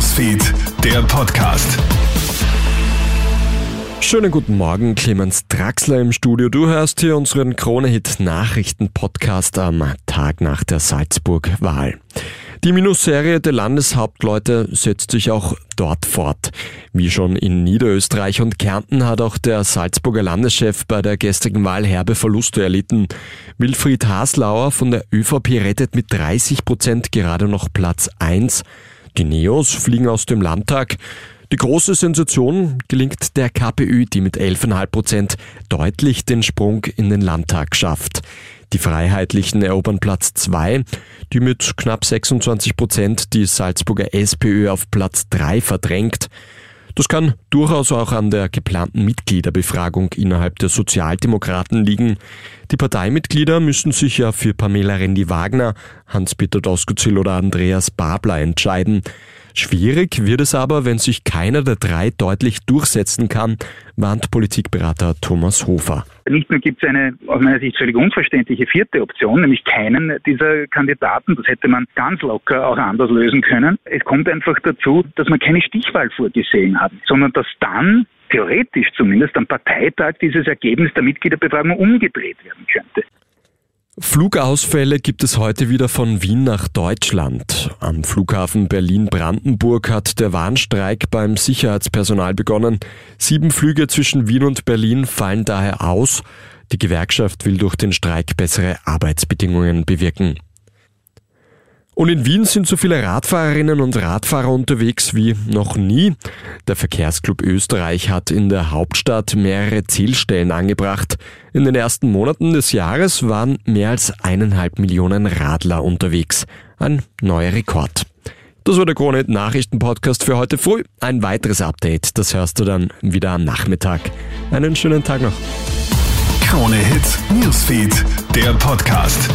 Newsfeed, der Podcast. Schönen guten Morgen, Clemens Draxler im Studio. Du hörst hier unseren Krone-Hit-Nachrichten-Podcast am Tag nach der Salzburg-Wahl. Die Minusserie der Landeshauptleute setzt sich auch dort fort. Wie schon in Niederösterreich und Kärnten hat auch der Salzburger Landeschef bei der gestrigen Wahl herbe Verluste erlitten. Wilfried Haslauer von der ÖVP rettet mit 30 Prozent gerade noch Platz 1. Die Neos fliegen aus dem Landtag. Die große Sensation gelingt der KPÖ, die mit 11,5 Prozent deutlich den Sprung in den Landtag schafft. Die Freiheitlichen erobern Platz 2, die mit knapp 26 Prozent die Salzburger SPÖ auf Platz 3 verdrängt. Das kann durchaus auch an der geplanten Mitgliederbefragung innerhalb der Sozialdemokraten liegen. Die Parteimitglieder müssen sich ja für Pamela Rendi-Wagner, Hans-Peter Doskozil oder Andreas Babler entscheiden. Schwierig wird es aber, wenn sich keiner der drei deutlich durchsetzen kann, warnt Politikberater Thomas Hofer. Nicht nur gibt es eine aus meiner Sicht völlig unverständliche vierte Option, nämlich keinen dieser Kandidaten. Das hätte man ganz locker auch anders lösen können. Es kommt einfach dazu, dass man keine Stichwahl vorgesehen hat, sondern dass dann theoretisch zumindest am Parteitag dieses Ergebnis der Mitgliederbefragung umgedreht werden könnte. Flugausfälle gibt es heute wieder von Wien nach Deutschland. Am Flughafen Berlin-Brandenburg hat der Warnstreik beim Sicherheitspersonal begonnen. Sieben Flüge zwischen Wien und Berlin fallen daher aus. Die Gewerkschaft will durch den Streik bessere Arbeitsbedingungen bewirken. Und in Wien sind so viele Radfahrerinnen und Radfahrer unterwegs wie noch nie. Der Verkehrsclub Österreich hat in der Hauptstadt mehrere Zielstellen angebracht. In den ersten Monaten des Jahres waren mehr als eineinhalb Millionen Radler unterwegs. Ein neuer Rekord. Das war der Krone Nachrichten-Podcast für heute früh. Ein weiteres Update, das hörst du dann wieder am Nachmittag. Einen schönen Tag noch. Krone Hits, Newsfeed, der Podcast.